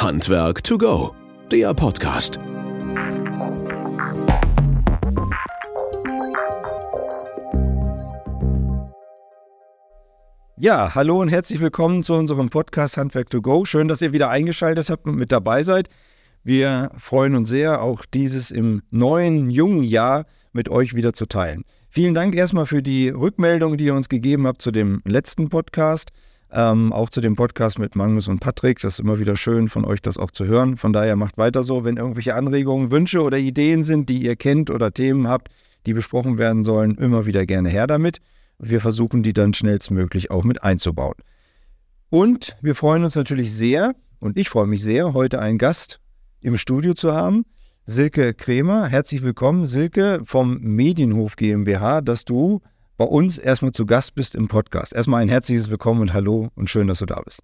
Handwerk to go, der Podcast. Ja, hallo und herzlich willkommen zu unserem Podcast Handwerk to go. Schön, dass ihr wieder eingeschaltet habt und mit dabei seid. Wir freuen uns sehr, auch dieses im neuen, jungen Jahr mit euch wieder zu teilen. Vielen Dank erstmal für die Rückmeldung, die ihr uns gegeben habt zu dem letzten Podcast. Ähm, auch zu dem Podcast mit Magnus und Patrick. Das ist immer wieder schön von euch, das auch zu hören. Von daher macht weiter so. Wenn irgendwelche Anregungen, Wünsche oder Ideen sind, die ihr kennt oder Themen habt, die besprochen werden sollen, immer wieder gerne her damit. Wir versuchen die dann schnellstmöglich auch mit einzubauen. Und wir freuen uns natürlich sehr, und ich freue mich sehr, heute einen Gast im Studio zu haben. Silke Kremer, herzlich willkommen, Silke vom Medienhof GmbH, dass du bei uns erstmal zu Gast bist im Podcast. Erstmal ein herzliches Willkommen und Hallo und schön, dass du da bist.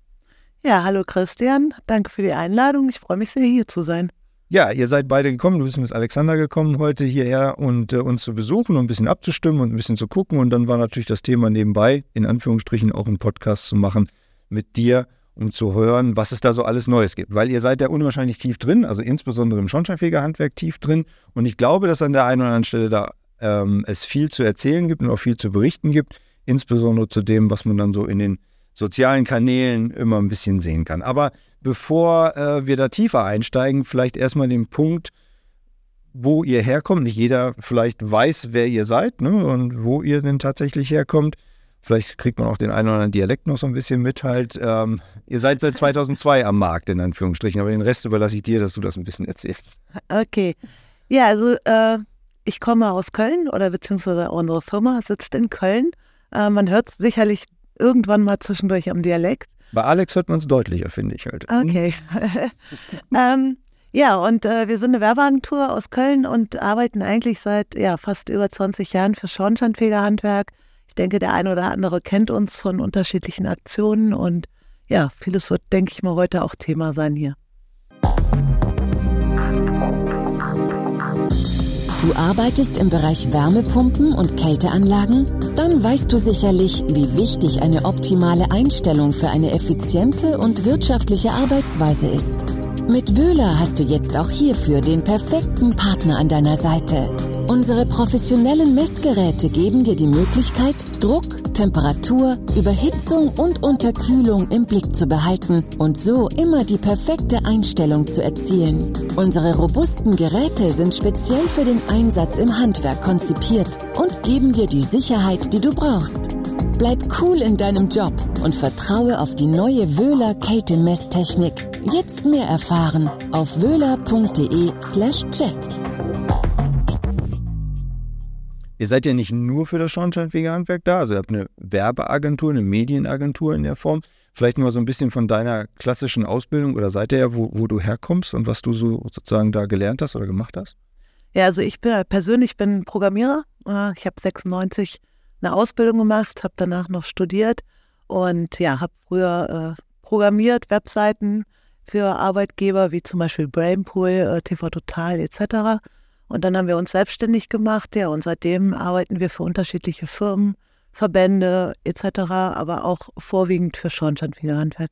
Ja, hallo Christian, danke für die Einladung. Ich freue mich sehr, hier zu sein. Ja, ihr seid beide gekommen. Du bist mit Alexander gekommen heute hierher und äh, uns zu besuchen und ein bisschen abzustimmen und ein bisschen zu gucken. Und dann war natürlich das Thema nebenbei, in Anführungsstrichen, auch einen Podcast zu machen mit dir, um zu hören, was es da so alles Neues gibt. Weil ihr seid ja unwahrscheinlich tief drin, also insbesondere im Schornsteinfegerhandwerk tief drin. Und ich glaube, dass an der einen oder anderen Stelle da ähm, es viel zu erzählen gibt und auch viel zu berichten gibt, insbesondere zu dem, was man dann so in den sozialen Kanälen immer ein bisschen sehen kann. Aber bevor äh, wir da tiefer einsteigen, vielleicht erstmal den Punkt, wo ihr herkommt. Nicht jeder vielleicht weiß, wer ihr seid ne, und wo ihr denn tatsächlich herkommt. Vielleicht kriegt man auch den einen oder anderen Dialekt noch so ein bisschen mit halt. Ähm, ihr seid seit 2002 am Markt, in Anführungsstrichen, aber den Rest überlasse ich dir, dass du das ein bisschen erzählst. Okay. Ja, also äh, ich komme aus Köln oder beziehungsweise unsere Firma sitzt in Köln. Äh, man hört sicherlich irgendwann mal zwischendurch am Dialekt. Bei Alex hört man es deutlicher, finde ich halt. Okay. ähm, ja, und äh, wir sind eine Werbeagentur aus Köln und arbeiten eigentlich seit ja, fast über 20 Jahren für Schornsteinfegerhandwerk. Ich denke, der eine oder andere kennt uns von unterschiedlichen Aktionen und ja, vieles wird, denke ich mal, heute auch Thema sein hier. Du arbeitest im Bereich Wärmepumpen und Kälteanlagen? Dann weißt du sicherlich, wie wichtig eine optimale Einstellung für eine effiziente und wirtschaftliche Arbeitsweise ist. Mit Wöhler hast du jetzt auch hierfür den perfekten Partner an deiner Seite. Unsere professionellen Messgeräte geben dir die Möglichkeit, Druck, Temperatur, Überhitzung und Unterkühlung im Blick zu behalten und so immer die perfekte Einstellung zu erzielen. Unsere robusten Geräte sind speziell für den Einsatz im Handwerk konzipiert und geben dir die Sicherheit, die du brauchst. Bleib cool in deinem Job und vertraue auf die neue Wöhler Kälte-Messtechnik. Jetzt mehr erfahren auf wöhler.de slash check. Ihr seid ja nicht nur für das Schornsteinfegerhandwerk da, also ihr habt eine Werbeagentur, eine Medienagentur in der Form. Vielleicht mal so ein bisschen von deiner klassischen Ausbildung oder Seite her, wo, wo du herkommst und was du so sozusagen da gelernt hast oder gemacht hast? Ja, also ich bin persönlich bin Programmierer. Äh, ich habe 96 eine Ausbildung gemacht, habe danach noch studiert und ja, habe früher äh, programmiert, Webseiten für Arbeitgeber wie zum Beispiel Brainpool, äh, TV Total etc. Und dann haben wir uns selbstständig gemacht, ja, und seitdem arbeiten wir für unterschiedliche Firmen, Verbände etc., aber auch vorwiegend für Schornsteinfegerhandwerk.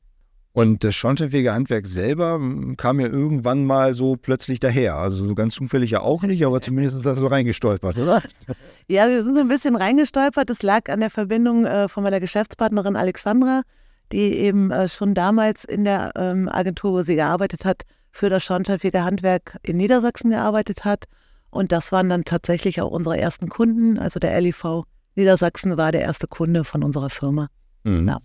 Und das Schornsteinfegerhandwerk selber hm, kam ja irgendwann mal so plötzlich daher. Also so ganz zufällig ja auch nicht, aber zumindest ist das so reingestolpert, oder? Ja, wir sind so ein bisschen reingestolpert. Das lag an der Verbindung äh, von meiner Geschäftspartnerin Alexandra, die eben äh, schon damals in der ähm, Agentur, wo sie gearbeitet hat, für das Schornsteinfegerhandwerk in Niedersachsen gearbeitet hat. Und das waren dann tatsächlich auch unsere ersten Kunden. Also der LIV Niedersachsen war der erste Kunde von unserer Firma. Mhm. Ja.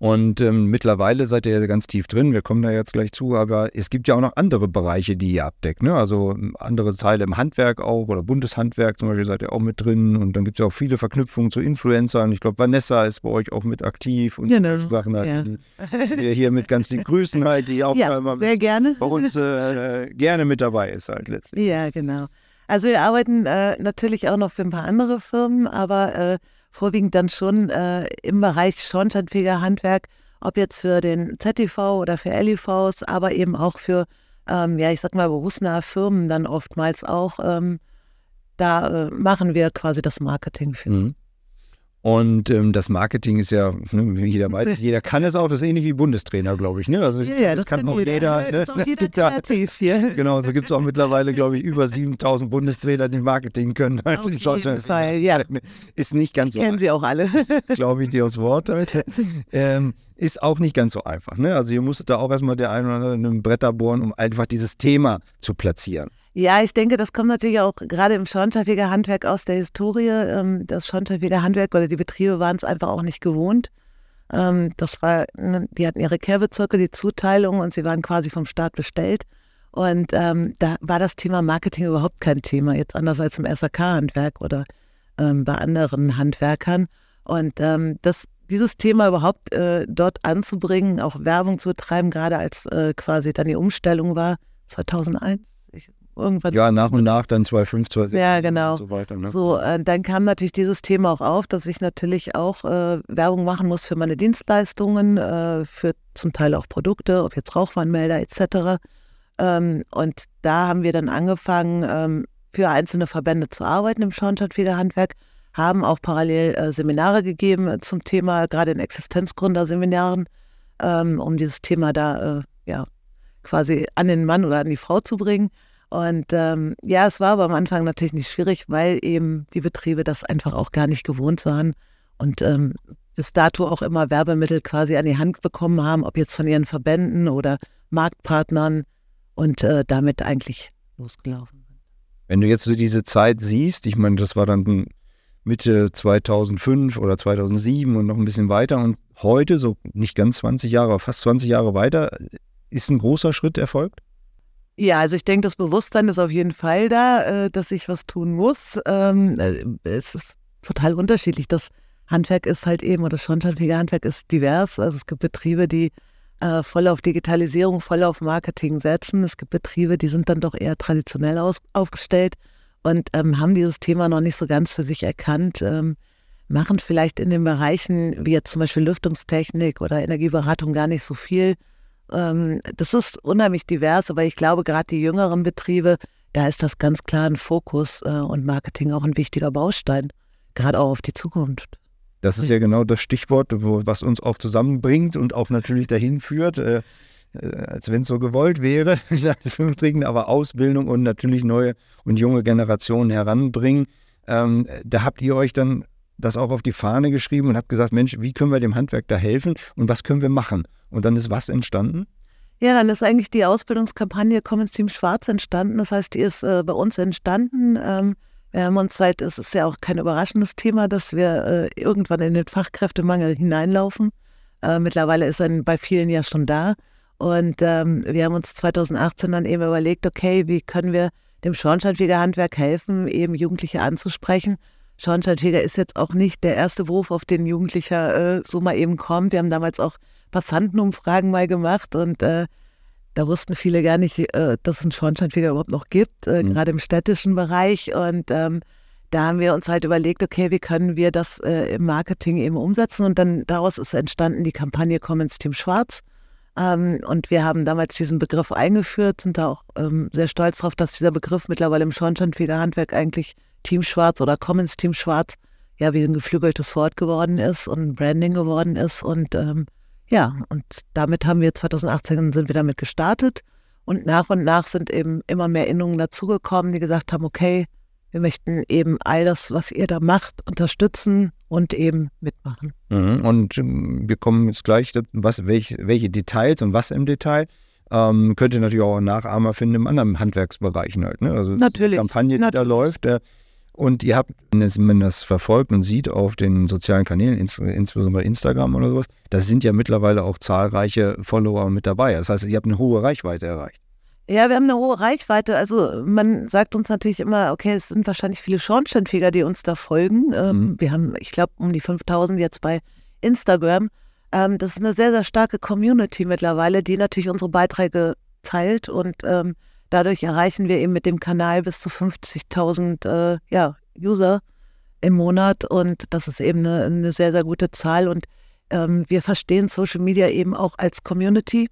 Und ähm, mittlerweile seid ihr ja ganz tief drin, wir kommen da jetzt gleich zu, aber es gibt ja auch noch andere Bereiche, die ihr abdeckt. Ne? Also ähm, andere Teile im Handwerk auch oder Bundeshandwerk zum Beispiel seid ihr auch mit drin und dann gibt es ja auch viele Verknüpfungen zu Influencern. Ich glaube, Vanessa ist bei euch auch mit aktiv und genau. Sachen ja. wir hier mit ganz lieben Grüßen halt, die auch ja, immer sehr gerne. bei uns äh, gerne mit dabei ist halt letztlich. Ja, genau. Also wir arbeiten äh, natürlich auch noch für ein paar andere Firmen, aber äh, vorwiegend dann schon äh, im Bereich Schornsteinfegerhandwerk, ob jetzt für den ZTV oder für LIVs, aber eben auch für, ähm, ja, ich sag mal, berufsnahe Firmen dann oftmals auch. Ähm, da äh, machen wir quasi das Marketing für. Mhm. Und ähm, das Marketing ist ja, ne, wie jeder weiß, jeder kann es auch, das ist ähnlich wie Bundestrainer, glaube ich. Ne? Also Ja, ja, das, das kann auch jeder. jeder. Ne? ist auch jeder kreativ hier. Genau, so gibt es auch mittlerweile, glaube ich, über 7000 Bundestrainer, die Marketing können. Auf jeden Fall, ja. Ist nicht ganz so Kennen Sie auch alle. glaube ich, dir aufs Wort halt. ähm, ist auch nicht ganz so einfach. Ne? Also ihr musstet da auch erstmal der einen oder anderen Bretter bohren, um einfach dieses Thema zu platzieren. Ja, ich denke, das kommt natürlich auch gerade im Schornsteinfeger Handwerk aus der Historie. Ähm, Das Schornsteinfeger Handwerk oder die Betriebe waren es einfach auch nicht gewohnt. Ähm, Das war, ne, die hatten ihre Kehrbezirke, die Zuteilung und sie waren quasi vom Staat bestellt. Und ähm, da war das Thema Marketing überhaupt kein Thema, jetzt anders als im SAK-Handwerk oder ähm, bei anderen Handwerkern. Und ähm, das, dieses Thema überhaupt äh, dort anzubringen, auch Werbung zu betreiben, gerade als äh, quasi dann die Umstellung war, 2001, ich, irgendwann Ja, nach und nach dann 2,5, 2,6 Ja, genau. und so weiter. Ne? so, äh, dann kam natürlich dieses Thema auch auf, dass ich natürlich auch äh, Werbung machen muss für meine Dienstleistungen, äh, für zum Teil auch Produkte, ob jetzt Rauchwarnmelder etc. Ähm, und da haben wir dann angefangen, ähm, für einzelne Verbände zu arbeiten im Schornsteinfegerhandwerk, haben auch parallel äh, Seminare gegeben zum Thema, gerade in Existenzgründerseminaren, ähm, um dieses Thema da äh, ja, quasi an den Mann oder an die Frau zu bringen. Und ähm, ja, es war aber am Anfang natürlich nicht schwierig, weil eben die Betriebe das einfach auch gar nicht gewohnt waren und ähm, bis dato auch immer Werbemittel quasi an die Hand bekommen haben, ob jetzt von ihren Verbänden oder Marktpartnern und äh, damit eigentlich losgelaufen sind. Wenn du jetzt so diese Zeit siehst, ich meine, das war dann Mitte 2005 oder 2007 und noch ein bisschen weiter und heute, so nicht ganz 20 Jahre, fast 20 Jahre weiter, ist ein großer Schritt erfolgt? Ja, also ich denke, das Bewusstsein ist auf jeden Fall da, äh, dass ich was tun muss. Ähm, äh, es ist total unterschiedlich. Das Handwerk ist halt eben, oder das Schornsteinfegerhandwerk ist divers. Also es gibt Betriebe, die äh, voll auf Digitalisierung, voll auf Marketing setzen. Es gibt Betriebe, die sind dann doch eher traditionell aus, aufgestellt und ähm, haben dieses Thema noch nicht so ganz für sich erkannt. Ähm, machen vielleicht in den Bereichen wie jetzt zum Beispiel Lüftungstechnik oder Energieberatung gar nicht so viel. Ähm, das ist unheimlich divers, aber ich glaube, gerade die jüngeren Betriebe, da ist das ganz klar ein Fokus äh, und Marketing auch ein wichtiger Baustein, gerade auch auf die Zukunft. Das ist ja genau das Stichwort, wo, was uns auch zusammenbringt und auch natürlich dahin führt, äh, äh, als wenn es so gewollt wäre, aber Ausbildung und natürlich neue und junge Generationen heranbringen. Ähm, da habt ihr euch dann das auch auf die Fahne geschrieben und habt gesagt, Mensch, wie können wir dem Handwerk da helfen und was können wir machen? Und dann ist was entstanden? Ja, dann ist eigentlich die Ausbildungskampagne Commons Team Schwarz entstanden. Das heißt, die ist äh, bei uns entstanden. Ähm, wir haben uns seit, es ist ja auch kein überraschendes Thema, dass wir äh, irgendwann in den Fachkräftemangel hineinlaufen. Äh, mittlerweile ist er bei vielen ja schon da. Und ähm, wir haben uns 2018 dann eben überlegt, okay, wie können wir dem Schornsteinfegerhandwerk helfen, eben Jugendliche anzusprechen. Schornsteinfeger ist jetzt auch nicht der erste Beruf, auf den Jugendlicher äh, so mal eben kommt. Wir haben damals auch Passantenumfragen mal gemacht und äh, da wussten viele gar nicht, äh, dass es einen Schornsteinfeger überhaupt noch gibt, äh, Mhm. gerade im städtischen Bereich. Und ähm, da haben wir uns halt überlegt, okay, wie können wir das äh, im Marketing eben umsetzen? Und dann daraus ist entstanden die Kampagne Komm ins Team Schwarz. Ähm, und wir haben damals diesen Begriff eingeführt, sind da auch ähm, sehr stolz darauf, dass dieser Begriff mittlerweile im Schornsteinfegerhandwerk eigentlich Team Schwarz oder Komm ins Team Schwarz ja wie ein geflügeltes Wort geworden ist und ein Branding geworden ist. Und ähm, ja, und damit haben wir 2018 sind wir damit gestartet. Und nach und nach sind eben immer mehr Innungen dazugekommen, die gesagt haben, okay, wir möchten eben all das, was ihr da macht, unterstützen und eben mitmachen. Mhm. Und ähm, wir kommen jetzt gleich, was, welche, welche Details und was im Detail. Ähm, könnt ihr natürlich auch Nachahmer finden im anderen Handwerksbereichen halt. Ne? Also Natürlich, die Kampagne, die da natürlich. läuft. Äh, und ihr habt, wenn man das verfolgt und sieht auf den sozialen Kanälen, ins, insbesondere Instagram oder sowas, da sind ja mittlerweile auch zahlreiche Follower mit dabei. Das heißt, ihr habt eine hohe Reichweite erreicht. Ja, wir haben eine hohe Reichweite. Also man sagt uns natürlich immer, okay, es sind wahrscheinlich viele Schornsteinfeger, die uns da folgen. Ähm, Mhm. Wir haben, ich glaube, um die 5000 jetzt bei Instagram. Ähm, das ist eine sehr, sehr starke Community mittlerweile, die natürlich unsere Beiträge teilt und ähm, dadurch erreichen wir eben mit dem Kanal bis zu 50.000 äh, ja, User im Monat und das ist eben eine, eine sehr, sehr gute Zahl und ähm, wir verstehen Social Media eben auch als Community.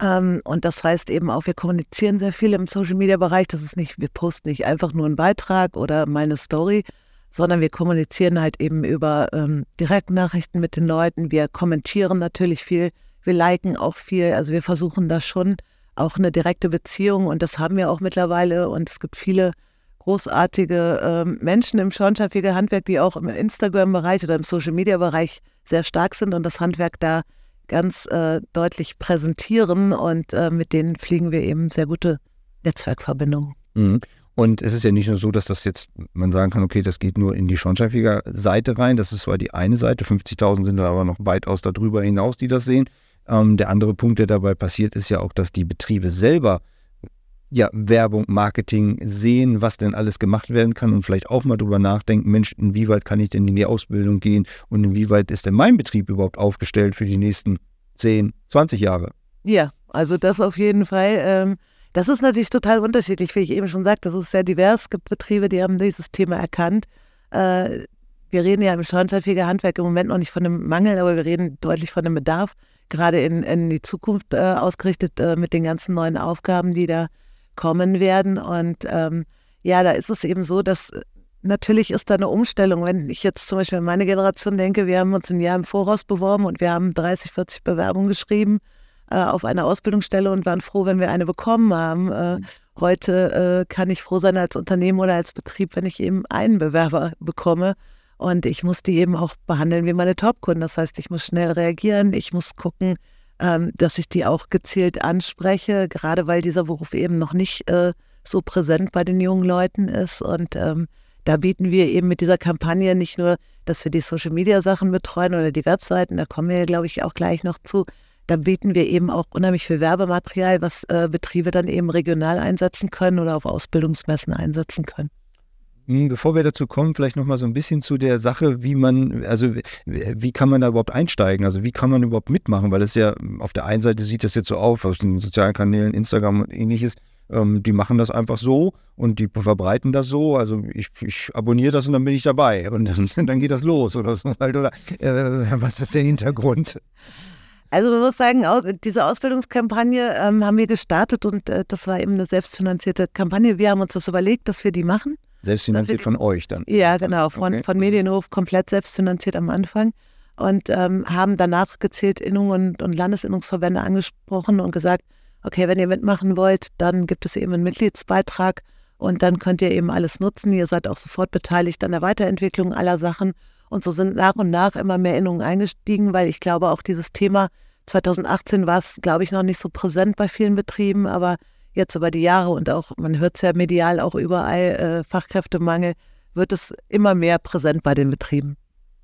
Ähm, und das heißt eben auch, wir kommunizieren sehr viel im Social Media Bereich. Das ist nicht, wir posten nicht einfach nur einen Beitrag oder meine Story, sondern wir kommunizieren halt eben über ähm, Direktnachrichten mit den Leuten. Wir kommentieren natürlich viel, wir liken auch viel. Also wir versuchen da schon auch eine direkte Beziehung und das haben wir auch mittlerweile. Und es gibt viele großartige ähm, Menschen im Schornsteinfeger Handwerk, die auch im Instagram-Bereich oder im Social-Media-Bereich sehr stark sind und das Handwerk da ganz äh, deutlich präsentieren und äh, mit denen fliegen wir eben sehr gute Netzwerkverbindungen. Mhm. Und es ist ja nicht nur so, dass das jetzt, man sagen kann, okay, das geht nur in die Schornsteinfeger-Seite rein. Das ist zwar die eine Seite, 50.000 sind dann aber noch weitaus darüber hinaus, die das sehen. Ähm, der andere Punkt, der dabei passiert, ist ja auch, dass die Betriebe selber ja, Werbung, Marketing sehen, was denn alles gemacht werden kann und vielleicht auch mal drüber nachdenken, Mensch, inwieweit kann ich denn in die Ausbildung gehen und inwieweit ist denn mein Betrieb überhaupt aufgestellt für die nächsten 10, 20 Jahre? Ja, also das auf jeden Fall. Ähm, das ist natürlich total unterschiedlich, wie ich eben schon sagte, das ist sehr divers. Es gibt Betriebe, die haben dieses Thema erkannt. Äh, wir reden ja im Schornsteinfeger Handwerk im Moment noch nicht von einem Mangel, aber wir reden deutlich von einem Bedarf, gerade in, in die Zukunft äh, ausgerichtet äh, mit den ganzen neuen Aufgaben, die da kommen werden. Und ähm, ja, da ist es eben so, dass äh, natürlich ist da eine Umstellung. Wenn ich jetzt zum Beispiel an meine Generation denke, wir haben uns ein Jahr im Voraus beworben und wir haben 30, 40 Bewerbungen geschrieben äh, auf eine Ausbildungsstelle und waren froh, wenn wir eine bekommen haben. Äh, heute äh, kann ich froh sein als Unternehmen oder als Betrieb, wenn ich eben einen Bewerber bekomme. Und ich muss die eben auch behandeln wie meine Top-Kunden. Das heißt, ich muss schnell reagieren, ich muss gucken, ähm, dass ich die auch gezielt anspreche, gerade weil dieser Beruf eben noch nicht äh, so präsent bei den jungen Leuten ist. Und ähm, da bieten wir eben mit dieser Kampagne nicht nur, dass wir die Social-Media-Sachen betreuen oder die Webseiten, da kommen wir, glaube ich, auch gleich noch zu. Da bieten wir eben auch unheimlich viel Werbematerial, was äh, Betriebe dann eben regional einsetzen können oder auf Ausbildungsmessen einsetzen können. Hm, bevor wir dazu kommen, vielleicht nochmal so ein bisschen zu der Sache, wie man, also wie kann man da überhaupt einsteigen? Also wie kann man überhaupt mitmachen? Weil es ja auf der einen Seite sieht das jetzt so auf, aus den sozialen Kanälen, Instagram und ähnliches, ähm, die machen das einfach so und die verbreiten das so. Also ich, ich abonniere das und dann bin ich dabei und dann, dann geht das los oder so halt, oder äh, was ist der Hintergrund? Also man muss sagen, diese Ausbildungskampagne ähm, haben wir gestartet und äh, das war eben eine selbstfinanzierte Kampagne. Wir haben uns das überlegt, dass wir die machen. Selbstfinanziert von euch dann? Ja, genau, von, okay. von Medienhof komplett selbstfinanziert am Anfang und ähm, haben danach gezielt Innungen und, und Landesinnungsverbände angesprochen und gesagt, okay, wenn ihr mitmachen wollt, dann gibt es eben einen Mitgliedsbeitrag und dann könnt ihr eben alles nutzen. Ihr seid auch sofort beteiligt an der Weiterentwicklung aller Sachen. Und so sind nach und nach immer mehr Innungen eingestiegen, weil ich glaube, auch dieses Thema 2018 war es, glaube ich, noch nicht so präsent bei vielen Betrieben, aber jetzt über die Jahre und auch, man hört es ja medial auch überall, äh, Fachkräftemangel, wird es immer mehr präsent bei den Betrieben.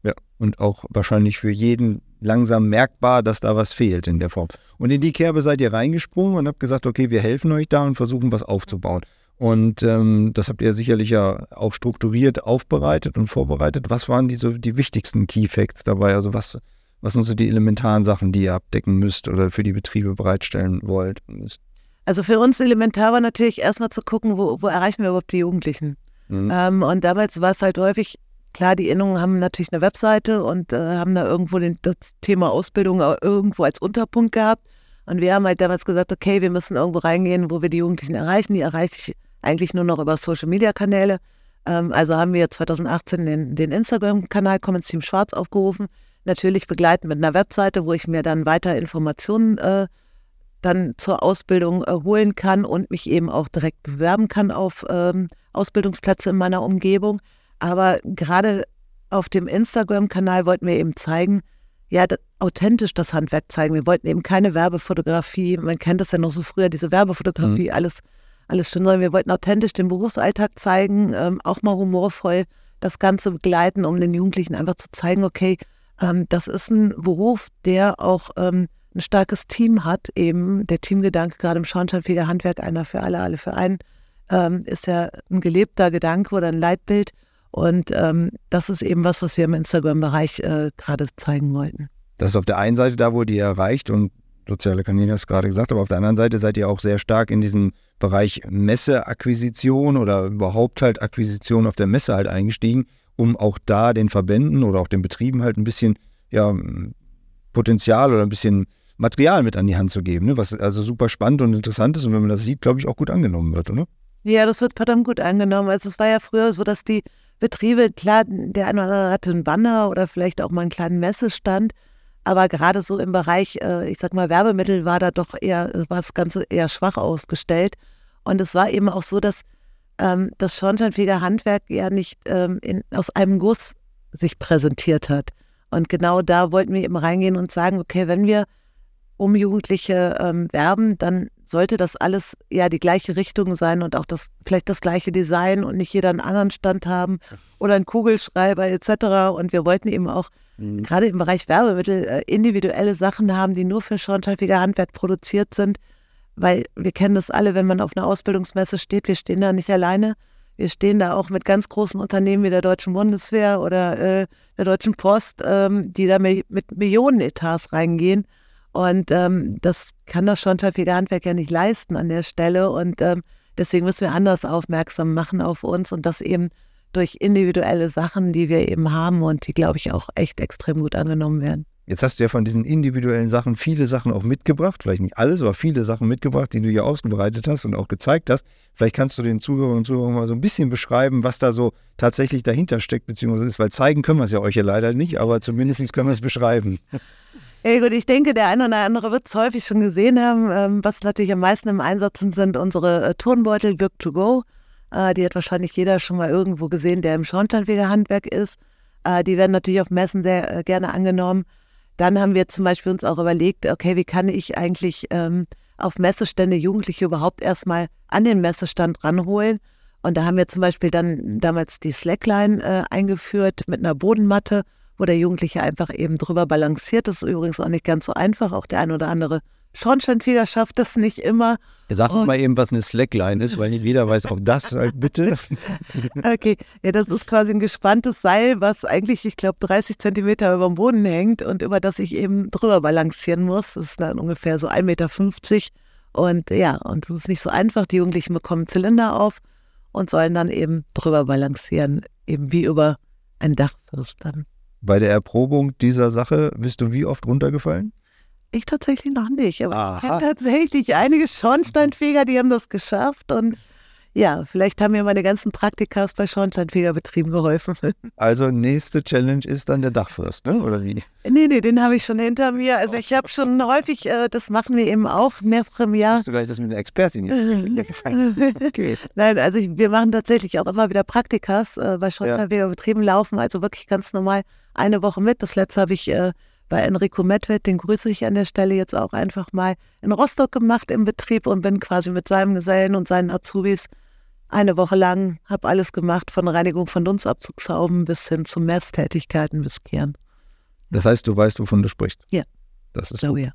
Ja, und auch wahrscheinlich für jeden langsam merkbar, dass da was fehlt in der Form. Und in die Kerbe seid ihr reingesprungen und habt gesagt, okay, wir helfen euch da und versuchen was aufzubauen. Und ähm, das habt ihr sicherlich ja auch strukturiert aufbereitet und vorbereitet. Was waren die, so die wichtigsten Key Facts dabei? Also was, was sind so die elementaren Sachen, die ihr abdecken müsst oder für die Betriebe bereitstellen wollt? Müsst? Also für uns elementar war natürlich erstmal zu gucken, wo, wo erreichen wir überhaupt die Jugendlichen. Mhm. Ähm, und damals war es halt häufig, klar, die Innungen haben natürlich eine Webseite und äh, haben da irgendwo den, das Thema Ausbildung irgendwo als Unterpunkt gehabt. Und wir haben halt damals gesagt, okay, wir müssen irgendwo reingehen, wo wir die Jugendlichen erreichen. Die erreiche ich eigentlich nur noch über Social-Media-Kanäle. Ähm, also haben wir 2018 den, den Instagram-Kanal Commons Team Schwarz aufgerufen. Natürlich begleiten mit einer Webseite, wo ich mir dann weiter Informationen äh, dann zur Ausbildung äh, holen kann und mich eben auch direkt bewerben kann auf ähm, Ausbildungsplätze in meiner Umgebung. Aber gerade auf dem Instagram-Kanal wollten wir eben zeigen, ja, das, authentisch das Handwerk zeigen. Wir wollten eben keine Werbefotografie, man kennt das ja noch so früher, diese Werbefotografie, mhm. alles, alles schön, sondern wir wollten authentisch den Berufsalltag zeigen, ähm, auch mal humorvoll das Ganze begleiten, um den Jugendlichen einfach zu zeigen, okay, ähm, das ist ein Beruf, der auch ähm, ein starkes Team hat, eben der Teamgedanke, gerade im Schornsteinfeger Handwerk, einer für alle, alle für einen, ähm, ist ja ein gelebter Gedanke oder ein Leitbild. Und ähm, das ist eben was, was wir im Instagram-Bereich äh, gerade zeigen wollten. Das ist auf der einen Seite da, wo die erreicht und soziale Kanäle hast gerade gesagt, aber auf der anderen Seite seid ihr auch sehr stark in diesen Bereich Messeakquisition oder überhaupt halt Akquisition auf der Messe halt eingestiegen, um auch da den Verbänden oder auch den Betrieben halt ein bisschen ja, Potenzial oder ein bisschen Material mit an die Hand zu geben, ne? was also super spannend und interessant ist und wenn man das sieht, glaube ich, auch gut angenommen wird, oder? Ja, das wird verdammt gut angenommen. Also es war ja früher so, dass die Betriebe, klar, der eine oder andere hatte einen Banner oder vielleicht auch mal einen kleinen Messestand. Aber gerade so im Bereich, äh, ich sag mal, Werbemittel war da doch eher, war das Ganze eher schwach ausgestellt. Und es war eben auch so, dass ähm, das Schornsteinfeger Handwerk ja nicht ähm, in, aus einem Guss sich präsentiert hat. Und genau da wollten wir eben reingehen und sagen, okay, wenn wir um Jugendliche ähm, werben, dann sollte das alles ja die gleiche Richtung sein und auch das vielleicht das gleiche Design und nicht jeder einen anderen Stand haben oder einen Kugelschreiber etc. Und wir wollten eben auch mhm. gerade im Bereich Werbemittel äh, individuelle Sachen haben, die nur für Schornsteinfeger Handwerk produziert sind, weil wir kennen das alle, wenn man auf einer Ausbildungsmesse steht, wir stehen da nicht alleine. Wir stehen da auch mit ganz großen Unternehmen wie der Deutschen Bundeswehr oder äh, der Deutschen Post, ähm, die da mit Millionenetats reingehen. Und ähm, das kann das Schornsteinfeger Handwerk ja nicht leisten an der Stelle. Und ähm, deswegen müssen wir anders aufmerksam machen auf uns und das eben durch individuelle Sachen, die wir eben haben und die, glaube ich, auch echt extrem gut angenommen werden. Jetzt hast du ja von diesen individuellen Sachen viele Sachen auch mitgebracht, vielleicht nicht alles, aber viele Sachen mitgebracht, die du hier ausgebreitet hast und auch gezeigt hast. Vielleicht kannst du den Zuhörern und Zuhörern mal so ein bisschen beschreiben, was da so tatsächlich dahinter steckt, beziehungsweise ist, weil zeigen können wir es ja euch ja leider nicht, aber zumindest können wir es beschreiben. Ja gut, ich denke, der eine oder andere wird es häufig schon gesehen haben. Ähm, was natürlich am meisten im Einsatz sind, sind unsere äh, Turnbeutel Glück to Go. Äh, die hat wahrscheinlich jeder schon mal irgendwo gesehen, der im Schornsteinfegerhandwerk ist. Äh, die werden natürlich auf Messen sehr äh, gerne angenommen. Dann haben wir zum Beispiel uns auch überlegt, okay, wie kann ich eigentlich ähm, auf Messestände Jugendliche überhaupt erstmal an den Messestand ranholen? Und da haben wir zum Beispiel dann damals die Slackline äh, eingeführt mit einer Bodenmatte wo der Jugendliche einfach eben drüber balanciert. Das ist übrigens auch nicht ganz so einfach. Auch der ein oder andere Schornsteinfeger schafft das nicht immer. Sag mal eben, was eine Slackline ist, weil nicht jeder weiß auch das, halt bitte. okay, ja, das ist quasi ein gespanntes Seil, was eigentlich, ich glaube, 30 Zentimeter über dem Boden hängt und über das ich eben drüber balancieren muss. Das ist dann ungefähr so 1,50 Meter. Und ja, und das ist nicht so einfach. Die Jugendlichen bekommen Zylinder auf und sollen dann eben drüber balancieren, eben wie über ein Dachfirst dann. Bei der Erprobung dieser Sache bist du wie oft runtergefallen? Ich tatsächlich noch nicht, aber Aha. ich kenne tatsächlich einige Schornsteinfeger, die haben das geschafft und ja, vielleicht haben mir meine ganzen Praktikas bei Schornsteinfegerbetrieben geholfen. Also nächste Challenge ist dann der Dachfürst, ne? oder wie? Nee, nee, den habe ich schon hinter mir. Also ich habe schon häufig, äh, das machen wir eben auch mehrfach im Jahr. Hast du gleich das mit einer Expertin hier okay. Nein, also ich, wir machen tatsächlich auch immer wieder Praktikas äh, bei Schornsteinfegerbetrieben, laufen also wirklich ganz normal eine Woche mit. Das letzte habe ich äh, bei Enrico Medved, den grüße ich an der Stelle jetzt auch einfach mal in Rostock gemacht im Betrieb und bin quasi mit seinem Gesellen und seinen Azubis eine Woche lang, habe alles gemacht, von Reinigung von Dunstabzugshauben bis hin zu Messtätigkeiten bis Kehren. Das heißt, du weißt, wovon du sprichst? Ja. Das ist so, ja.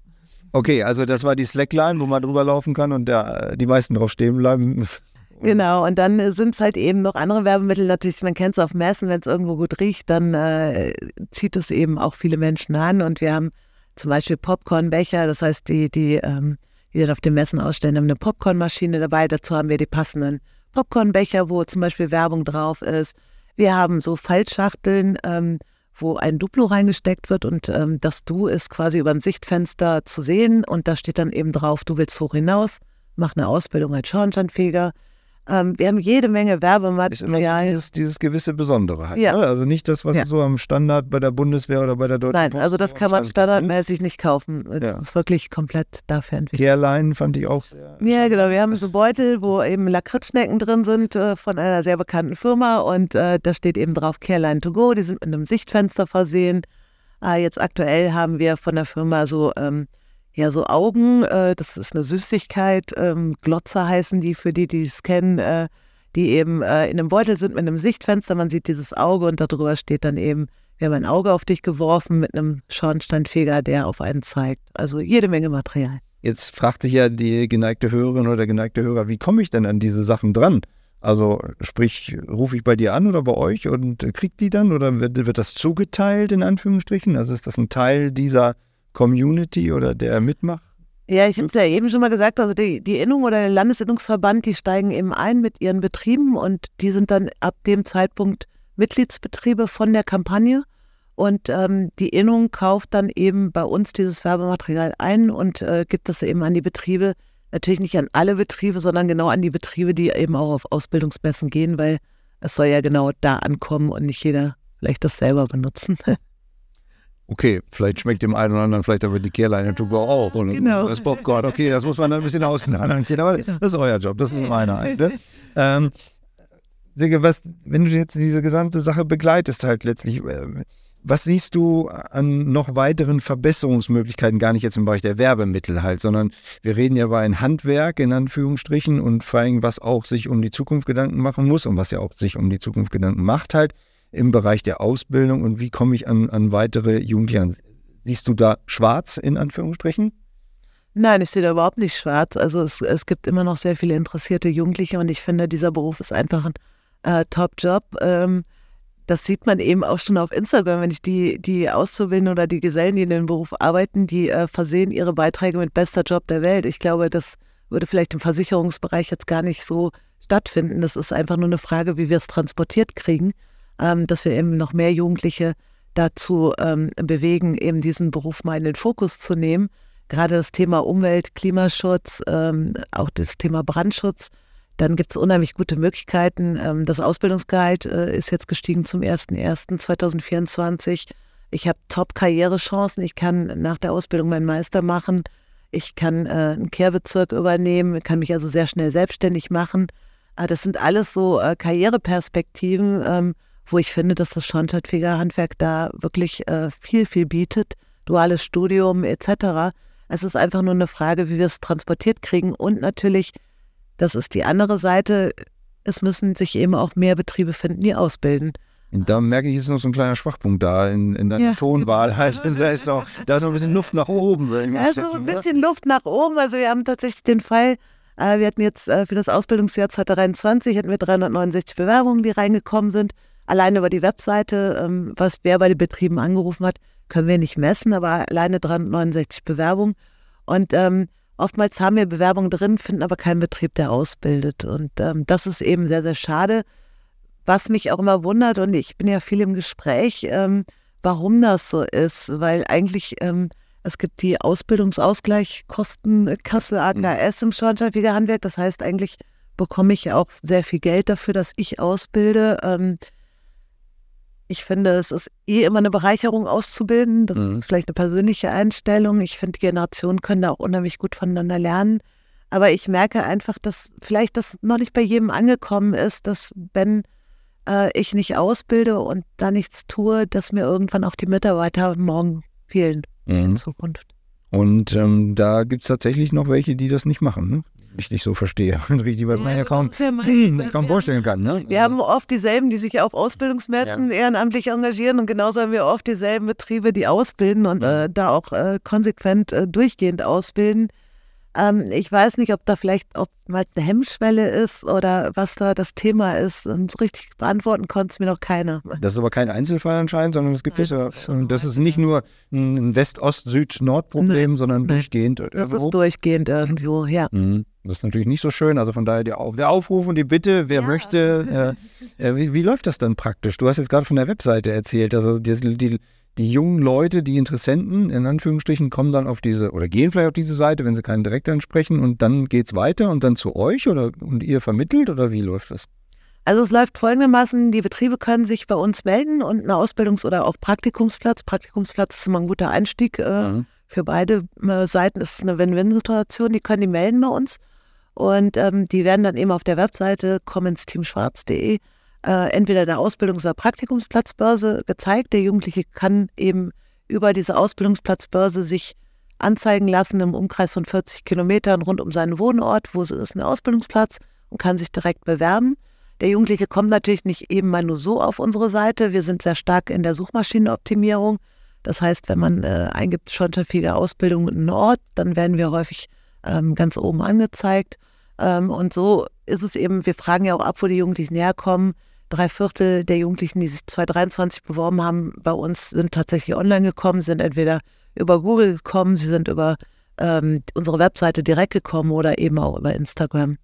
Okay, also das war die Slackline, wo man drüber laufen kann und der, die meisten drauf stehen bleiben. Genau, und dann sind es halt eben noch andere Werbemittel. Natürlich, man kennt es auf Messen, wenn es irgendwo gut riecht, dann äh, zieht es eben auch viele Menschen an. Und wir haben zum Beispiel Popcornbecher, das heißt, die, die, ähm, die dann auf den Messen ausstellen, haben eine Popcornmaschine dabei. Dazu haben wir die passenden Popcornbecher, wo zum Beispiel Werbung drauf ist. Wir haben so Faltschachteln, ähm, wo ein Duplo reingesteckt wird und ähm, das Du ist quasi über ein Sichtfenster zu sehen und da steht dann eben drauf, du willst hoch hinaus, mach eine Ausbildung als Schornsteinfeger. Ähm, wir haben jede Menge Werbematerial. So dieses, dieses gewisse Besondere halt. Ja. Ne? Also nicht das, was ja. so am Standard bei der Bundeswehr oder bei der Deutschen Nein, Post also das kann man standardmäßig nicht kaufen. Das ja. ist wirklich komplett dafür entwickelt. Kehrlein fand ich auch sehr. Ja, genau. Wir haben so Beutel, wo eben Lakritzschnecken drin sind äh, von einer sehr bekannten Firma und äh, da steht eben drauf Kehrlein to go. Die sind mit einem Sichtfenster versehen. Äh, jetzt aktuell haben wir von der Firma so ähm, ja, so Augen, äh, das ist eine Süßigkeit, ähm, Glotzer heißen die, für die, die es kennen, äh, die eben äh, in einem Beutel sind mit einem Sichtfenster. Man sieht dieses Auge und darüber steht dann eben, wir haben ein Auge auf dich geworfen mit einem Schornsteinfeger, der auf einen zeigt. Also jede Menge Material. Jetzt fragt sich ja die geneigte Hörerin oder der geneigte Hörer, wie komme ich denn an diese Sachen dran? Also sprich, rufe ich bei dir an oder bei euch und kriegt die dann oder wird, wird das zugeteilt in Anführungsstrichen? Also ist das ein Teil dieser Community oder der mitmacht? Ja, ich habe es ja eben schon mal gesagt, also die, die Innung oder der Landesinnungsverband, die steigen eben ein mit ihren Betrieben und die sind dann ab dem Zeitpunkt Mitgliedsbetriebe von der Kampagne. Und ähm, die Innung kauft dann eben bei uns dieses Werbematerial ein und äh, gibt das eben an die Betriebe. Natürlich nicht an alle Betriebe, sondern genau an die Betriebe, die eben auch auf Ausbildungsmessen gehen, weil es soll ja genau da ankommen und nicht jeder vielleicht das selber benutzen. Okay, vielleicht schmeckt dem einen oder anderen vielleicht aber die Kehrleine go auch. Und Genau. Das Popcorn, okay, das muss man dann ein bisschen auseinanderziehen, aber Genau. das ist euer Job, das ist meiner. Ne? Ähm, was, wenn du jetzt diese gesamte Sache begleitest halt letztlich, äh, was siehst du an noch weiteren Verbesserungsmöglichkeiten, gar nicht jetzt im Bereich der Werbemittel halt, sondern wir reden ja über ein Handwerk in Anführungsstrichen und vor allem, was auch sich um die Zukunft Gedanken machen muss und was ja auch sich um die Zukunft Gedanken macht halt im Bereich der Ausbildung und wie komme ich an, an weitere Jugendliche an? Siehst du da schwarz in Anführungsstrichen? Nein, ich sehe da überhaupt nicht schwarz. Also es, es gibt immer noch sehr viele interessierte Jugendliche und ich finde, dieser Beruf ist einfach ein äh, Top-Job. Ähm, das sieht man eben auch schon auf Instagram, wenn ich die, die Auszubildenden oder die Gesellen, die in dem Beruf arbeiten, die äh, versehen ihre Beiträge mit bester Job der Welt. Ich glaube, das würde vielleicht im Versicherungsbereich jetzt gar nicht so stattfinden. Das ist einfach nur eine Frage, wie wir es transportiert kriegen, ähm, dass wir eben noch mehr Jugendliche dazu ähm, bewegen, eben diesen Beruf mal in den Fokus zu nehmen. Gerade das Thema Umwelt, Klimaschutz, ähm, auch das Thema Brandschutz. Dann gibt es unheimlich gute Möglichkeiten. Ähm, das Ausbildungsgehalt äh, ist jetzt gestiegen zum 01.01.2024. Ich habe Top-Karrierechancen. Ich kann nach der Ausbildung meinen Meister machen. Ich kann äh, einen Kehrbezirk übernehmen, kann mich also sehr schnell selbstständig machen. Äh, das sind alles so äh, Karriereperspektiven, ähm, wo ich finde, dass das Schornsteinfeger Handwerk da wirklich äh, viel, viel bietet. Duales Studium etc. Es ist einfach nur eine Frage, wie wir es transportiert kriegen. Und natürlich, das ist die andere Seite, es müssen sich eben auch mehr Betriebe finden, die ausbilden. Und da merke ich, ist noch so ein kleiner Schwachpunkt da in, in deiner Ja. Tonwahl. Halt, da, ist noch, da ist noch ein bisschen Luft nach oben. Ja, so ein bisschen Luft nach oben. Also wir haben tatsächlich den Fall, äh, wir hatten jetzt äh, für das Ausbildungsjahr 2023 hatten wir 369 Bewerbungen, die reingekommen sind. Alleine über die Webseite, ähm, was wer bei den Betrieben angerufen hat, können wir nicht messen, aber alleine 369 Bewerbungen. Und ähm, oftmals haben wir Bewerbungen drin, finden aber keinen Betrieb, der ausbildet. Und ähm, das ist eben sehr, sehr schade. Was mich auch immer wundert, und ich bin ja viel im Gespräch, ähm, warum das so ist, weil eigentlich ähm, es gibt die Ausbildungsausgleichskostenkasse AKS im Schornsteinfeger Handwerk. Das heißt, eigentlich bekomme ich auch sehr viel Geld dafür, dass ich ausbilde. Ich finde, es ist eh immer eine Bereicherung auszubilden. Das Mhm. ist vielleicht eine persönliche Einstellung. Ich finde, Generationen können da auch unheimlich gut voneinander lernen. Aber ich merke einfach, dass vielleicht das noch nicht bei jedem angekommen ist, dass wenn äh, ich nicht ausbilde und da nichts tue, dass mir irgendwann auch die Mitarbeiter morgen fehlen in Mhm. Zukunft. Und ähm, da gibt es tatsächlich noch welche, die das nicht machen, ne? Ich nicht so verstehe. Richtig, was man ja kaum, das ist ja meistens- hm, kaum vorstellen kann, ne? Wir haben oft dieselben, die sich auf Ausbildungsmessen ehrenamtlich engagieren und genauso haben wir oft dieselben Betriebe, die ausbilden und äh, da auch äh, konsequent äh, durchgehend ausbilden. Ähm, ich weiß nicht, ob da vielleicht oftmals eine Hemmschwelle ist oder was da das Thema ist. Und so richtig beantworten konnte es mir noch keiner. Das ist aber kein Einzelfall anscheinend, sondern es gibt Nein, ja, das ist und das ist nicht nur ein West-Ost-Süd-Nord-Problem, sondern Nein. durchgehend. Das irgendwo. ist durchgehend irgendwo, ja. Mhm. Das ist natürlich nicht so schön. Also von daher der, Auf der Aufruf und die Bitte, wer Ja. möchte, äh, äh, wie, wie läuft das dann praktisch? Du hast jetzt gerade von der Webseite erzählt. Also die, die, die jungen Leute, die Interessenten, in Anführungsstrichen, kommen dann auf diese oder gehen vielleicht auf diese Seite, wenn sie keinen direkt ansprechen und dann geht es weiter und dann zu euch oder und ihr vermittelt oder wie läuft das? Also es läuft folgendermaßen, die Betriebe können sich bei uns melden und einen Ausbildungs- oder auch Praktikumsplatz. Praktikumsplatz ist immer ein guter Einstieg. Äh, Mhm. Für beide äh, Seiten ist es eine Win-Win-Situation. Die können die melden bei uns und ähm, die werden dann eben auf der Webseite kommensteamschwarz.de äh, entweder der Ausbildungs- oder Praktikumsplatzbörse gezeigt. Der Jugendliche kann eben über diese Ausbildungsplatzbörse sich anzeigen lassen im Umkreis von 40 Kilometern rund um seinen Wohnort, wo es ist ein Ausbildungsplatz und kann sich direkt bewerben. Der Jugendliche kommt natürlich nicht eben mal nur so auf unsere Seite. Wir sind sehr stark in der Suchmaschinenoptimierung. Das heißt, wenn man äh, eingibt schornsteinfeger Ausbildung in einen Ort, dann werden wir häufig ähm, ganz oben angezeigt. Ähm, und so ist es eben, wir fragen ja auch ab, wo die Jugendlichen herkommen. Drei Viertel der Jugendlichen, die sich 2023 beworben haben, bei uns sind tatsächlich online gekommen, sind entweder über Google gekommen, sie sind über ähm, unsere Webseite direkt gekommen oder eben auch über Instagram.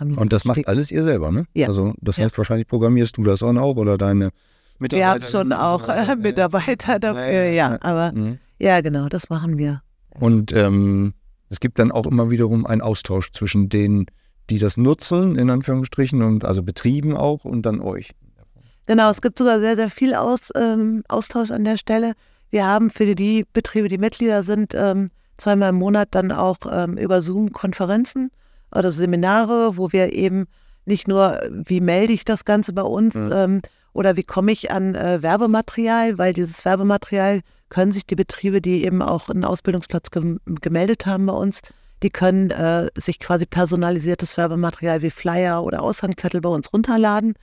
Und das macht alles ihr selber, ne? Ja. Also das Ja. heißt, wahrscheinlich programmierst du das auch oder deine Mitarbeiter. Wir haben schon auch äh, Mitarbeiter dafür, ja. Aber Mhm. ja, genau, das machen wir. Und ähm, es gibt dann auch immer wiederum einen Austausch zwischen den die das nutzen, in Anführungsstrichen, und also Betrieben auch und dann euch. Genau, es gibt sogar sehr, sehr viel Aus, ähm, Austausch an der Stelle. Wir haben für die Betriebe, die Mitglieder sind, ähm, zweimal im Monat dann auch ähm, über Zoom Konferenzen oder Seminare, wo wir eben nicht nur, wie melde ich das Ganze bei uns mhm. ähm, oder wie komme ich an äh, Werbematerial, weil dieses Werbematerial können sich die Betriebe, die eben auch einen Ausbildungsplatz gem gemeldet haben bei uns, die können äh, sich quasi personalisiertes Werbematerial wie Flyer oder Aushangzettel bei uns runterladen,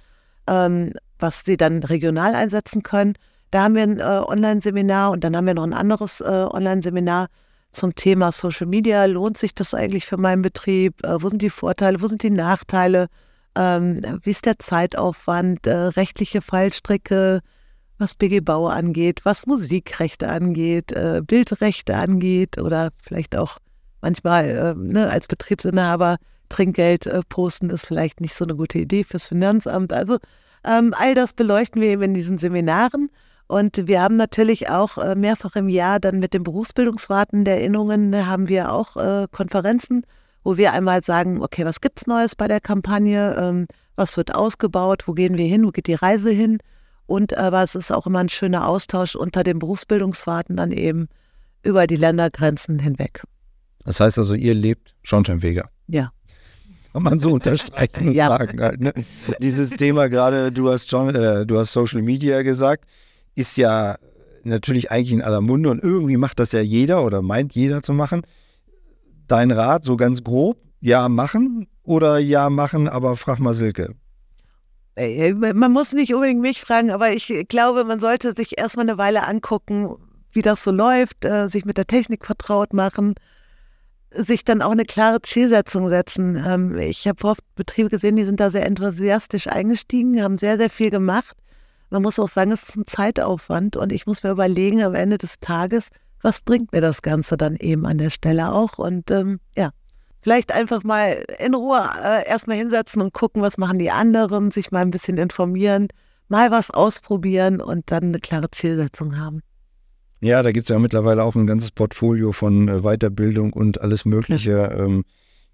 ähm, was sie dann regional einsetzen können. Da haben wir ein äh, Online-Seminar und dann haben wir noch ein anderes äh, Online-Seminar zum Thema Social Media. Lohnt sich das eigentlich für meinen Betrieb? Äh, wo sind die Vorteile? Wo sind die Nachteile? Ähm, wie ist der Zeitaufwand? Äh, rechtliche Fallstricke? was BG Bau angeht, was Musikrechte angeht, äh, Bildrechte angeht oder vielleicht auch manchmal äh, ne, als Betriebsinhaber Trinkgeld äh, posten ist vielleicht nicht so eine gute Idee fürs Finanzamt. Also ähm, all das beleuchten wir eben in diesen Seminaren. Und wir haben natürlich auch äh, mehrfach im Jahr dann mit dem Berufsbildungswarten der Innungen ne, haben wir auch äh, Konferenzen, wo wir einmal sagen, okay, was gibt's Neues bei der Kampagne, ähm, was wird ausgebaut, wo gehen wir hin, wo geht die Reise hin. Und aber es ist auch immer ein schöner Austausch unter den Berufsbildungswarten dann eben über die Ländergrenzen hinweg. Das heißt also, ihr lebt Schornsteinfeger. Ja. Kann man so unterstreichen und ja. sagen halt. Ne? Dieses Thema gerade, du hast schon, äh, du hast Social Media gesagt, ist ja natürlich eigentlich in aller Munde und irgendwie macht das ja jeder oder meint jeder zu machen. Dein Rat, so ganz grob, ja machen oder ja machen, aber frag mal Silke. Äh, man muss nicht unbedingt mich fragen, aber ich glaube, man sollte sich erstmal eine Weile angucken, wie das so läuft, äh, sich mit der Technik vertraut machen, sich dann auch eine klare Zielsetzung setzen. Ähm, ich habe oft Betriebe gesehen, die sind da sehr enthusiastisch eingestiegen, haben sehr, sehr viel gemacht. Man muss auch sagen, es ist ein Zeitaufwand und ich muss mir überlegen am Ende des Tages, was bringt mir das Ganze dann eben an der Stelle auch. Und ähm, ja, vielleicht einfach mal in Ruhe äh, erstmal hinsetzen und gucken, was machen die anderen, sich mal ein bisschen informieren, mal was ausprobieren und dann eine klare Zielsetzung haben. Ja, da gibt es ja mittlerweile auch ein ganzes Portfolio von äh, Weiterbildung und alles Mögliche. Ja. Ähm,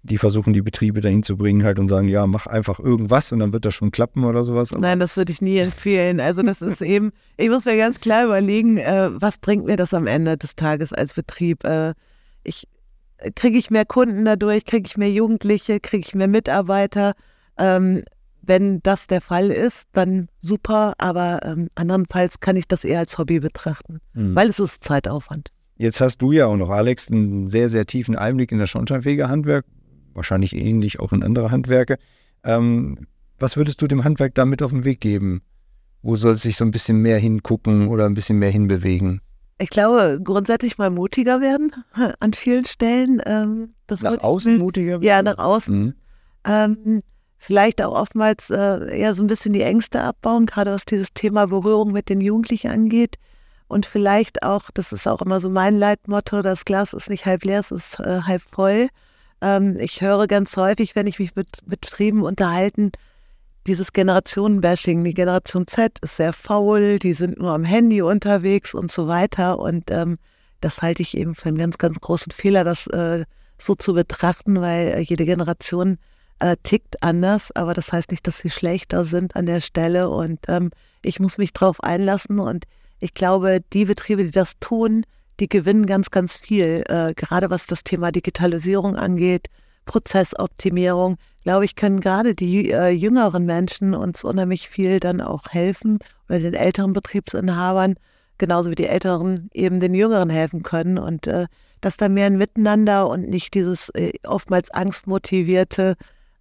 die versuchen die Betriebe dahin zu bringen halt und sagen, ja, mach einfach irgendwas und dann wird das schon klappen oder sowas. Nein, das würde ich nie empfehlen. Also das ist eben, ich muss mir ganz klar überlegen, äh, was bringt mir das am Ende des Tages als Betrieb? Äh, ich kriege ich mehr Kunden dadurch, kriege ich mehr Jugendliche, kriege ich mehr Mitarbeiter. Ähm, wenn das der Fall ist, dann super, aber ähm, andernfalls kann ich das eher als Hobby betrachten, mhm. weil es ist Zeitaufwand. Jetzt hast du ja auch noch, Alex, einen sehr, sehr tiefen Einblick in das Schornsteinfegerhandwerk, wahrscheinlich ähnlich auch in andere Handwerke. Ähm, was würdest du dem Handwerk damit auf den Weg geben? Wo soll es sich so ein bisschen mehr hingucken oder ein bisschen mehr hinbewegen? Ich glaube, grundsätzlich mal mutiger werden an vielen Stellen. Ähm, nach außen mutiger werden? Ja, nach außen. Mhm. Ähm, vielleicht auch oftmals äh, eher so ein bisschen die Ängste abbauen, gerade was dieses Thema Berührung mit den Jugendlichen angeht. Und vielleicht auch, das ist auch immer so mein Leitmotto, das Glas ist nicht halb leer, es ist äh, halb voll. Ähm, ich höre ganz häufig, wenn ich mich mit Betrieben unterhalten, dieses Generationenbashing, die Generation Z ist sehr faul, die sind nur am Handy unterwegs und so weiter. Und ähm, das halte ich eben für einen ganz, ganz großen Fehler, das äh, so zu betrachten, weil äh, jede Generation äh, tickt anders, aber das heißt nicht, dass sie schlechter sind an der Stelle. Und ähm, ich muss mich darauf einlassen. Und ich glaube, die Betriebe, die das tun, die gewinnen ganz, ganz viel, äh, gerade was das Thema Digitalisierung angeht, Prozessoptimierung, glaube ich, können gerade die äh, jüngeren Menschen uns unheimlich viel dann auch helfen oder den älteren Betriebsinhabern, genauso wie die Älteren eben den Jüngeren helfen können und äh, dass da mehr ein Miteinander und nicht dieses äh, oftmals angstmotivierte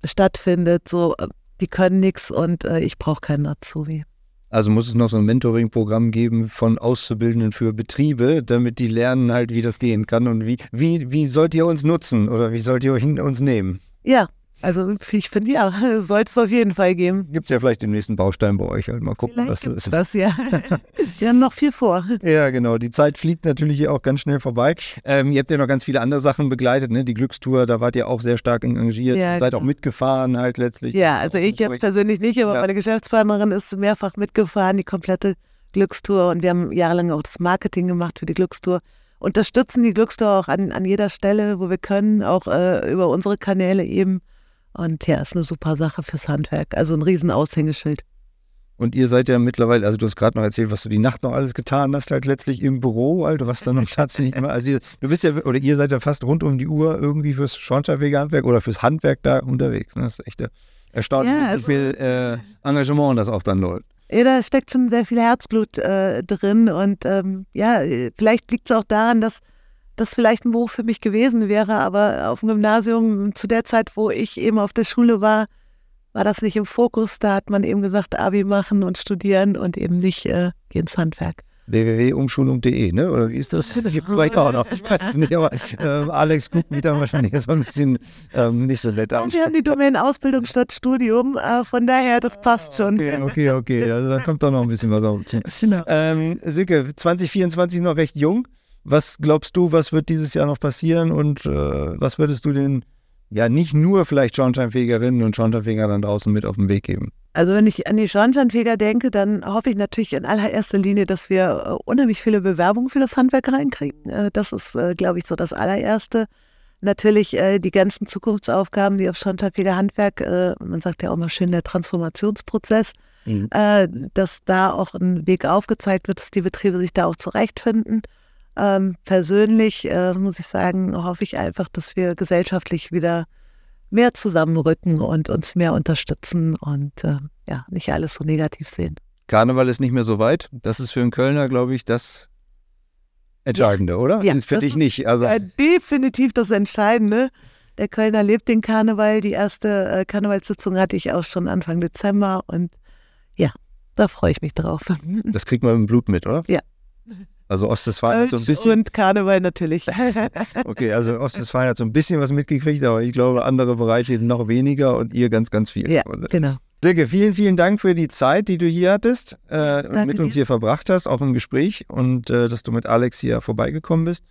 stattfindet, so äh, die können nichts und äh, ich brauche keinen Azubi. Also muss es noch so ein Mentoring-Programm geben von Auszubildenden für Betriebe, damit die lernen halt, wie das gehen kann und wie, wie, wie sollt ihr uns nutzen oder wie sollt ihr uns nehmen? Ja, also ich finde ja, sollte es auf jeden Fall geben. Gibt es ja vielleicht den nächsten Baustein bei euch halt mal gucken, vielleicht was das ist. Das, ja. Wir haben noch viel vor. Ja, genau. Die Zeit fliegt natürlich hier auch ganz schnell vorbei. Ähm, ihr habt ja noch ganz viele andere Sachen begleitet, ne? Die Glückstour, da wart ihr auch sehr stark engagiert, ja, seid auch mitgefahren halt letztlich. Ja, also ich jetzt persönlich nicht, aber ja. meine Geschäftspartnerin ist mehrfach mitgefahren, die komplette Glückstour und wir haben jahrelang auch das Marketing gemacht für die Glückstour unterstützen die Glückstour auch an, an jeder Stelle, wo wir können, auch äh, über unsere Kanäle eben Und ja, ist eine super Sache fürs Handwerk. Also ein riesen Aushängeschild. Und ihr seid ja mittlerweile, also du hast gerade noch erzählt, was du die Nacht noch alles getan hast, halt letztlich im Büro, du hast dann noch tatsächlich immer, also ihr, du bist ja, oder ihr seid ja fast rund um die Uhr irgendwie fürs Schornsteinfegerhandwerk oder fürs Handwerk da unterwegs. Ne? Das ist echt erstaunlich, Ja, wie also- viel äh, Engagement das auch dann läuft. Ja, da steckt schon sehr viel Herzblut äh, drin. Und ähm, ja, vielleicht liegt es auch daran, dass das vielleicht ein Beruf für mich gewesen wäre, aber auf dem Gymnasium zu der Zeit, wo ich eben auf der Schule war, war das nicht im Fokus. Da hat man eben gesagt, Abi machen und studieren und eben nicht äh, ins Handwerk. www.umschulung.de, ne? Oder wie ist das? Gibt es vielleicht auch noch. Ich weiß es nicht, aber ähm, Alex guckt wieder wahrscheinlich so ein bisschen ähm, nicht so nett aus. Wir haben die Domain Ausbildung statt Studium, äh, von daher, das passt schon. Okay, okay, okay. Also da kommt doch noch ein bisschen was auf. Genau. Ähm, Silke, 2024 noch recht jung. Was glaubst du, was wird dieses Jahr noch passieren und äh, was würdest du den, ja, nicht nur vielleicht Schornsteinfegerinnen und Schornsteinfeger dann draußen mit auf den Weg geben? Also wenn ich an die Schornsteinfeger denke, dann hoffe ich natürlich in allererster Linie, dass wir äh, unheimlich viele Bewerbungen für das Handwerk reinkriegen. Äh, das ist, äh, glaube ich, so das allererste. Natürlich die ganzen Zukunftsaufgaben, die auf Schornsteinfeger Handwerk, man sagt ja auch mal schön der Transformationsprozess, Mhm. dass da auch ein Weg aufgezeigt wird, dass die Betriebe sich da auch zurechtfinden. Ähm, persönlich äh, muss ich sagen, hoffe ich einfach, dass wir gesellschaftlich wieder mehr zusammenrücken und uns mehr unterstützen und äh, ja, nicht alles so negativ sehen. Karneval ist nicht mehr so weit. Das ist für einen Kölner, glaube ich, das Entscheidende, oder? Ja, für das dich ist- nicht. Also, Äh, definitiv das Entscheidende. Der Kölner lebt den Karneval. Die erste äh, Karnevalssitzung hatte ich auch schon Anfang Dezember und ja, da freue ich mich drauf. das kriegt man im Blut mit, oder? Ja. Also Ostwestfalen hat so ein bisschen. und Karneval natürlich. Okay, also Ostwestfalen hat so ein bisschen was mitgekriegt, aber ich glaube, andere Bereiche noch weniger und ihr ganz, ganz viel. ja, Und, genau. Silke, vielen, vielen Dank für die Zeit, die du hier hattest, äh, und mit dir. uns hier verbracht hast, auch im Gespräch und äh, dass du mit Alex hier vorbeigekommen bist.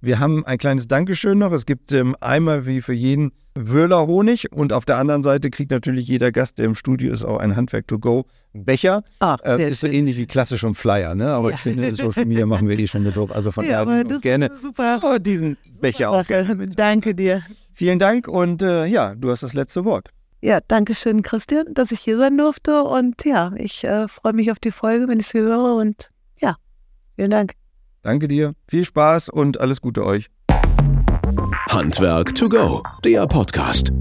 Wir haben ein kleines Dankeschön noch. Es gibt ähm, einmal wie für jeden Wöhler Honig und auf der anderen Seite kriegt natürlich jeder Gast, der im Studio ist, auch ein Handwerk to go Becher. Ah, Äh, ist so ähnlich wie klassisch und Flyer, ne? Aber Ja. ich finde, Social Media machen wir eh schon mit drauf. Also von Ja, daher gerne super. oh, diesen Becher auch. Danke dir. Vielen Dank und äh, ja, du hast das letzte Wort. Ja, danke schön, Christian, dass ich hier sein durfte. Und ja, ich äh, freue mich auf die Folge, wenn ich sie höre. Und ja, vielen Dank. Danke dir, viel Spaß und alles Gute euch. Handwerk to go, der Podcast.